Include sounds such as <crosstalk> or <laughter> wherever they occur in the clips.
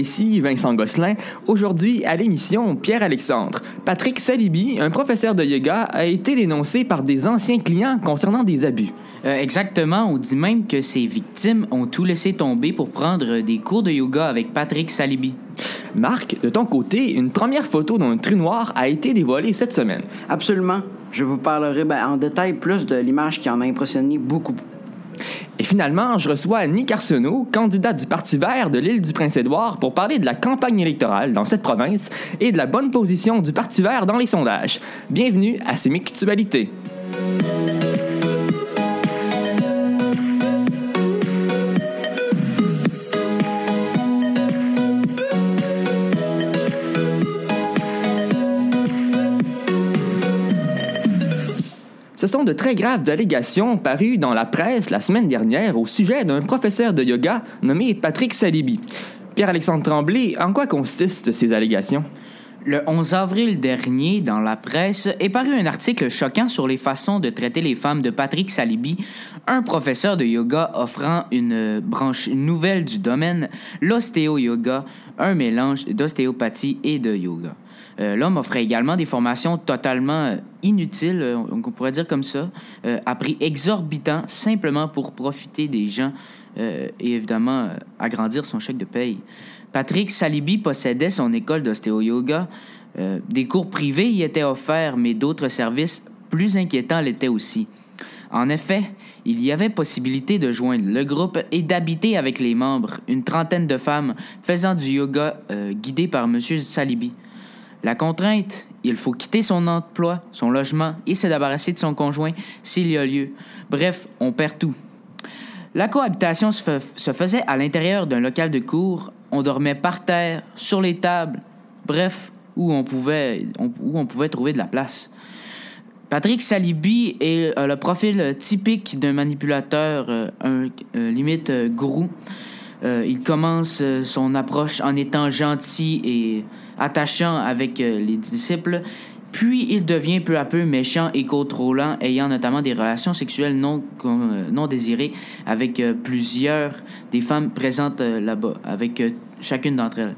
ici Vincent Gosselin. Aujourd'hui, à l'émission Pierre-Alexandre. Patrick Salibi, un professeur de yoga, a été dénoncé par des anciens clients concernant des abus. Euh, exactement, on dit même que ses victimes ont tout laissé tomber pour prendre des cours de yoga avec Patrick Salibi. Marc, de ton côté, une première photo d'un trou noir a été dévoilée cette semaine. Absolument. Je vous parlerai ben, en détail plus de l'image qui en a impressionné beaucoup. Et finalement, je reçois Annie Arsenault, candidate du Parti vert de l'île du Prince-Édouard, pour parler de la campagne électorale dans cette province et de la bonne position du Parti vert dans les sondages. Bienvenue à Sémictualité. Sont de très graves allégations parues dans la presse la semaine dernière au sujet d'un professeur de yoga nommé Patrick Salibi. Pierre-Alexandre Tremblay, en quoi consistent ces allégations? Le 11 avril dernier, dans la presse, est paru un article choquant sur les façons de traiter les femmes de Patrick Salibi, un professeur de yoga offrant une branche nouvelle du domaine, l'ostéo-yoga, un mélange d'ostéopathie et de yoga. Euh, l'homme offrait également des formations totalement euh, inutiles, euh, on pourrait dire comme ça, à prix exorbitant, simplement pour profiter des gens et évidemment agrandir son chèque de paye. Patrick Salibi possédait son école d'ostéo-yoga. des cours privés y étaient offerts, mais d'autres services plus inquiétants l'étaient aussi. En effet, il y avait possibilité de joindre le groupe et d'habiter avec les membres, une trentaine de femmes faisant du yoga guidées par M. Salibi. La contrainte, il faut quitter son emploi, son logement et se débarrasser de son conjoint s'il y a lieu. Bref, on perd tout. La cohabitation se, faisait à l'intérieur d'un local de cours. On dormait par terre, sur les tables, bref, où on pouvait, trouver de la place. Patrick Salibi est le profil typique d'un manipulateur, euh, un limite euh, gourou. Euh, il commence son approche en étant gentil et attachant avec euh, les disciples, puis il devient peu à peu méchant et contrôlant, ayant notamment des relations sexuelles non, euh, non désirées avec euh, plusieurs des femmes présentes là-bas, avec chacune d'entre elles.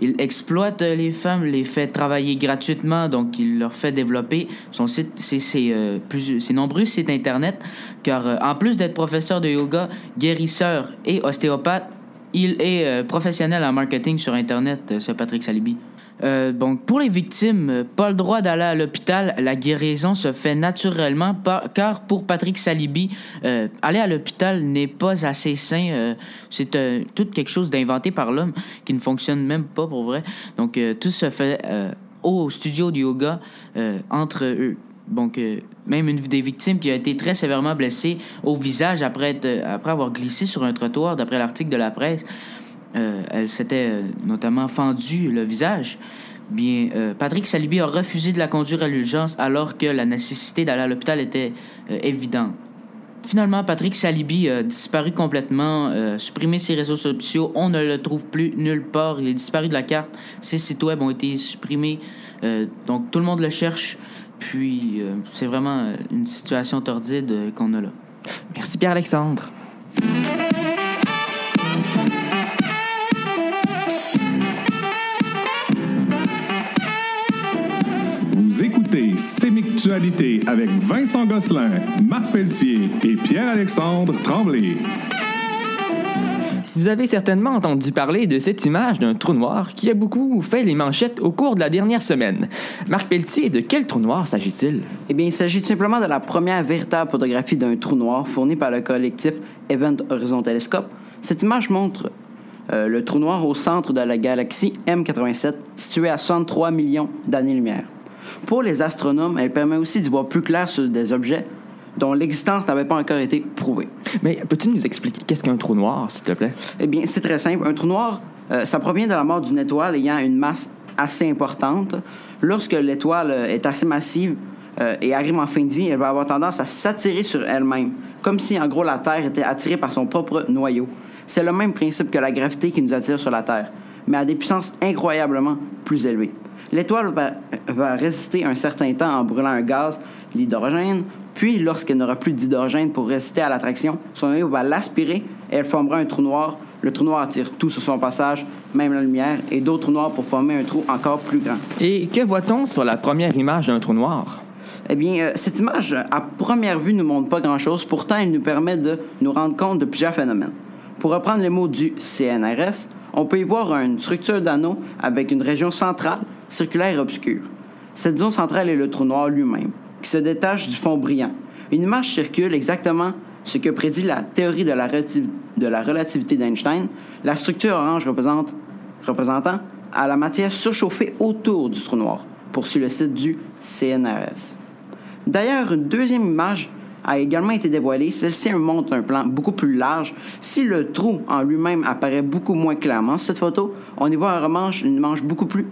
Il exploite les femmes, les fait travailler gratuitement, donc il leur fait développer son site, ses, ses nombreux sites Internet, car en plus d'être professeur de yoga, guérisseur et ostéopathe, il est euh, professionnel en marketing sur Internet, euh, ce Patrick Salibi. Euh, donc, pour les victimes, pas le droit d'aller à l'hôpital. La guérison se fait naturellement, car pour Patrick Salibi, aller à l'hôpital n'est pas assez sain. c'est tout quelque chose d'inventé par l'homme qui ne fonctionne même pas pour vrai. Donc, tout se fait au studio de yoga entre eux. Donc, même une des victimes qui a été très sévèrement blessée au visage après, après avoir glissé sur un trottoir, d'après l'article de la presse. Euh, elle s'était euh, notamment fendu le visage. Bien, Patrick Salibi a refusé de la conduire à l'urgence alors que la nécessité d'aller à l'hôpital était évidente. Finalement, Patrick Salibi a disparu complètement, supprimé ses réseaux sociaux. On ne le trouve plus nulle part. Il est disparu de la carte. Ses sites web ont été supprimés. donc, tout le monde le cherche. Puis, euh, c'est vraiment euh, une situation tordide euh, qu'on a là. Merci Pierre-Alexandre. Vous écoutez Sémictualité avec Vincent Gosselin, Marc Pelletier et Pierre-Alexandre Tremblay. Vous avez certainement entendu parler de cette image d'un trou noir qui a beaucoup fait les manchettes au cours de la dernière semaine. Marc Pelletier, de quel trou noir s'agit-il? Eh bien, il s'agit tout simplement de la première véritable photographie d'un trou noir fournie par le collectif Event Horizon Telescope. Cette image montre euh, le trou noir au centre de la galaxie M87, situé à 63 millions d'années-lumière. Pour les astronomes, elle permet aussi d'y voir plus clair sur des objets dont l'existence n'avait pas encore été prouvée. Mais peux-tu nous expliquer qu'est-ce qu'un trou noir, s'il te plaît? Eh bien, c'est très simple. Un trou noir, euh, ça provient de la mort d'une étoile ayant une masse assez importante. Lorsque l'étoile euh, est assez massive euh, et arrive en fin de vie, elle va avoir tendance à s'attirer sur elle-même, comme si en gros la Terre était attirée par son propre noyau. C'est le même principe que la gravité qui nous attire sur la Terre, mais à des puissances incroyablement plus élevées. L'étoile va, va résister un certain temps en brûlant un gaz, l'hydrogène, puis, lorsqu'elle n'aura plus d'hydrogène pour résister à l'attraction, son noyau va l'aspirer et elle formera un trou noir Le trou noir attire tout sur son passage, même la lumière, et d'autres trous noirs pour former un trou encore plus grand. Et que voit-on sur la première image d'un trou noir? Eh bien, euh, cette image, à première vue, ne nous montre pas grand-chose. Pourtant, elle nous permet de nous rendre compte de plusieurs phénomènes. Pour reprendre les mots du CNRS, on peut y voir une structure d'anneau avec une région centrale, circulaire et obscure. Cette zone centrale est le trou noir lui-même, qui se détache du fond brillant. Une image circule exactement ce que prédit la théorie de la, relativité d'Einstein. La structure orange représente, représentant à la matière surchauffée autour du trou noir, poursuit le site du CNRS. D'ailleurs, une deuxième image a également été dévoilée. Celle-ci montre un plan beaucoup plus large. Si le trou en lui-même apparaît beaucoup moins clairement sur cette photo, on y voit un remanche, une manche beaucoup plus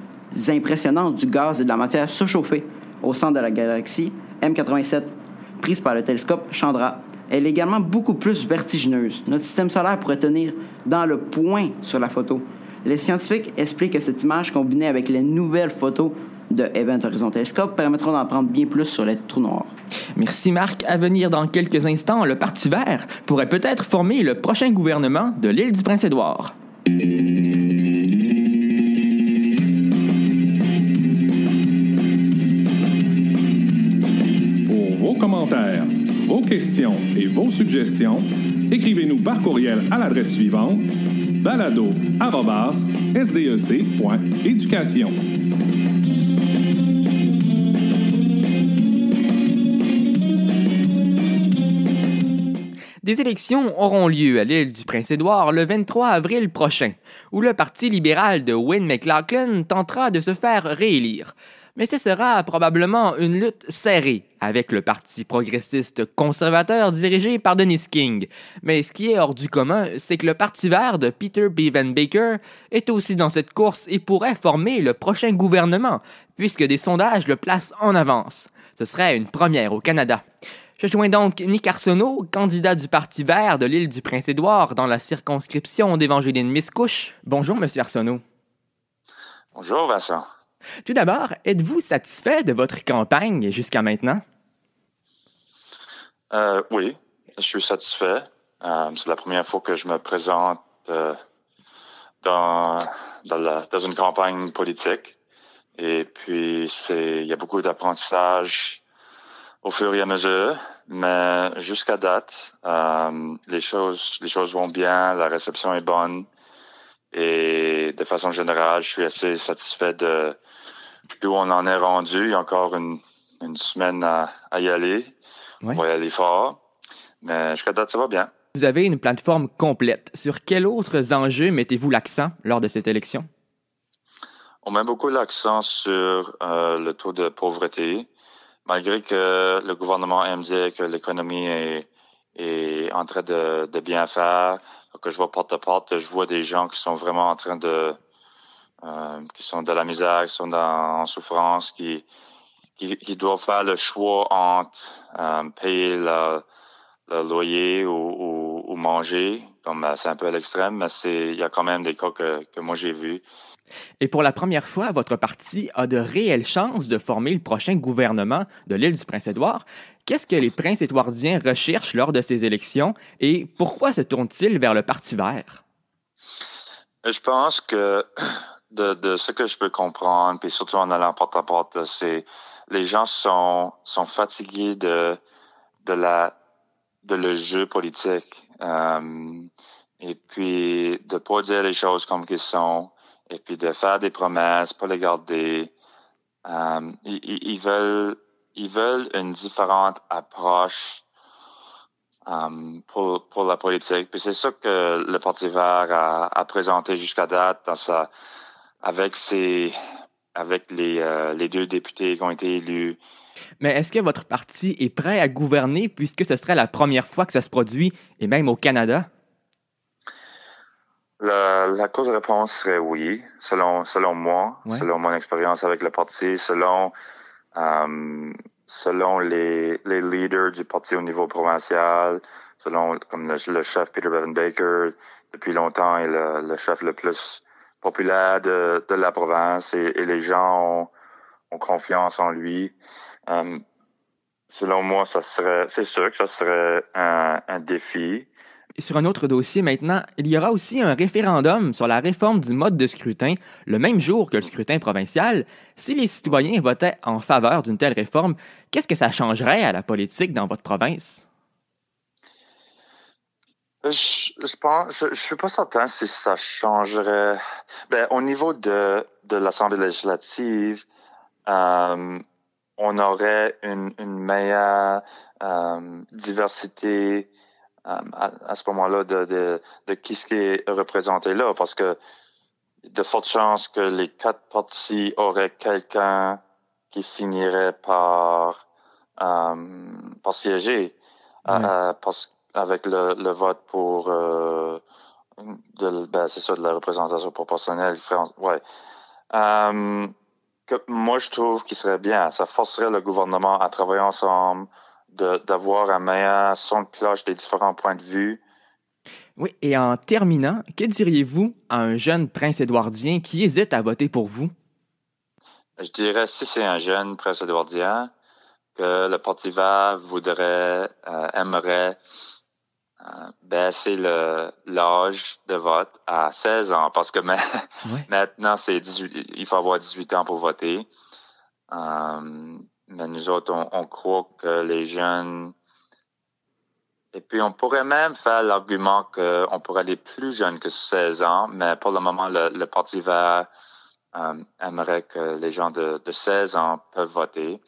impressionnante du gaz et de la matière surchauffée au centre de la galaxie M87, prise par le télescope Chandra. Elle est également beaucoup plus vertigineuse. Notre système solaire pourrait tenir dans le point sur la photo. Les scientifiques expliquent que cette image, combinée avec les nouvelles photos de Event Horizon Telescope permettront d'en prendre bien plus sur les trous noirs. Merci Marc. À venir dans quelques instants, le Parti vert pourrait peut-être former le prochain gouvernement de l'île du Prince-Édouard. Questions et vos suggestions, écrivez-nous par courriel à l'adresse suivante balado@sdec.éducation. Des élections auront lieu à l'île du Prince-Édouard le 23 avril prochain, où le Parti libéral de Wynne McLaughlin tentera de se faire réélire. Mais ce sera probablement une lutte serrée avec le Parti progressiste conservateur dirigé par Dennis King. Mais ce qui est hors du commun, c'est que le Parti vert de Peter Bevan Baker est aussi dans cette course et pourrait former le prochain gouvernement, puisque des sondages le placent en avance. Ce serait une première au Canada. Je joins donc Nick Arsenault, candidat du Parti vert de l'île du Prince-Édouard dans la circonscription d'Évangéline Miscouche. Bonjour, Monsieur Arsenault. Bonjour, Vincent. Tout d'abord, êtes-vous satisfait de votre campagne jusqu'à maintenant? Euh, oui, je suis satisfait. Euh, c'est la première fois que je me présente euh, dans, dans, une campagne politique. Et puis, il y a beaucoup d'apprentissage au fur et à mesure. Mais jusqu'à date, les choses les choses vont bien, la réception est bonne et de façon générale, je suis assez satisfait de où on en est rendu. Il y a encore une, une semaine à, y aller. On va y aller fort. Mais jusqu'à date, ça va bien. Vous avez une plateforme complète. Sur quels autres enjeux mettez-vous l'accent lors de cette élection? On met beaucoup l'accent sur euh, le taux de pauvreté, malgré que le gouvernement aime dire que l'économie est, est en train de, de, bien faire, que je vois porte à porte, je vois des gens qui sont vraiment en train de, euh, qui sont de la misère, qui sont dans, en souffrance, qui, qui, doivent faire le choix entre euh, payer le, loyer ou, ou, manger. Euh, c'est un peu à l'extrême, mais c'est il y a quand même des cas que, que moi j'ai vus et pour la première fois, votre parti a de réelles chances de former le prochain gouvernement de l'île du Prince-Édouard. Qu'est-ce que les Prince-Édouardiens recherchent lors de ces élections et pourquoi se tournent-ils vers le Parti vert? Je pense que <clears throat> de, ce que je peux comprendre, puis surtout en allant porte à porte, c'est les gens sont, sont fatigués de, de, le jeu politique. Euh, et puis de pas dire les choses comme qu'elles sont et puis de faire des promesses, pas les garder. Euh, ils, veulent, ils veulent une différente approche euh, pour, pour la politique. Puis c'est ça que le Parti vert a, a présenté jusqu'à date dans sa, avec ses, avec les, euh, les deux députés qui ont été élus. Mais est-ce que votre parti est prêt à gouverner puisque ce serait la première fois que ça se produit, et même au Canada? La, la cause de réponse serait oui, selon selon moi, selon mon expérience avec le parti, selon euh, selon les, leaders du parti au niveau provincial, selon comme le, chef Peter Bevan Baker depuis longtemps est le, chef le plus populaire de, la province et, les gens ont, confiance en lui. Euh, selon moi, ça serait, c'est sûr que ça serait un défi Sur un autre dossier maintenant, il y aura aussi un référendum sur la réforme du mode de scrutin le même jour que le scrutin provincial. Si les citoyens votaient en faveur d'une telle réforme, qu'est-ce que ça changerait à la politique dans votre province? Je, je je, suis pas certain si ça changerait. Ben, au niveau de, l'Assemblée législative, euh, on aurait une, meilleure euh, diversité euh, à, à, ce moment-là de, de, de qui ce qui est représenté là, parce que de fortes chances que les quatre partis auraient quelqu'un qui finirait par, euh, par siéger. Ouais. Euh, parce avec le, le vote pour euh, de, ben, c'est ça de la représentation proportionnelle ouais euh, que moi je trouve qu'il serait bien ça forcerait le gouvernement à travailler ensemble d'avoir un meilleur son de cloche des différents points de vue oui, et en terminant, que diriez-vous à un jeune prince édouardien qui hésite à voter pour vous? Je dirais, si c'est un jeune prince édouardien, que le Parti vert voudrait, euh, aimerait euh, baisser l'âge de vote à 16 ans parce que ma, ouais. <laughs> maintenant c'est 18 il faut avoir 18 ans pour voter. Euh, mais nous autres on, on, croit que les jeunes et puis on pourrait même faire l'argument qu'on pourrait aller plus jeune que 16 ans, mais pour le moment le, le Parti vert euh, aimerait que les gens de, de 16 ans peuvent voter.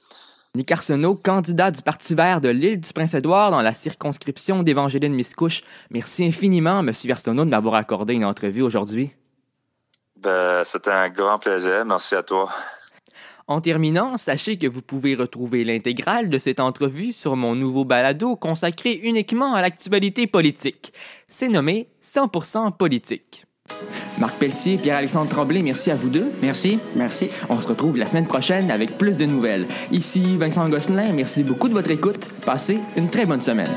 Nick Arsenault, candidat du Parti vert de l'île du Prince-Édouard dans la circonscription d'Évangéline Miscouche. Merci infiniment, M. Arsenault, de m'avoir accordé une entrevue aujourd'hui. Ben, C'était un grand plaisir. Merci à toi. En terminant, sachez que vous pouvez retrouver l'intégrale de cette entrevue sur mon nouveau balado consacré uniquement à l'actualité politique. C'est nommé 100% politique. Marc Pelletier, Pierre-Alexandre Tremblay, merci à vous deux. Merci. Merci. On se retrouve la semaine prochaine avec plus de nouvelles. Ici Vincent Gosselin, merci beaucoup de votre écoute. Passez une très bonne semaine.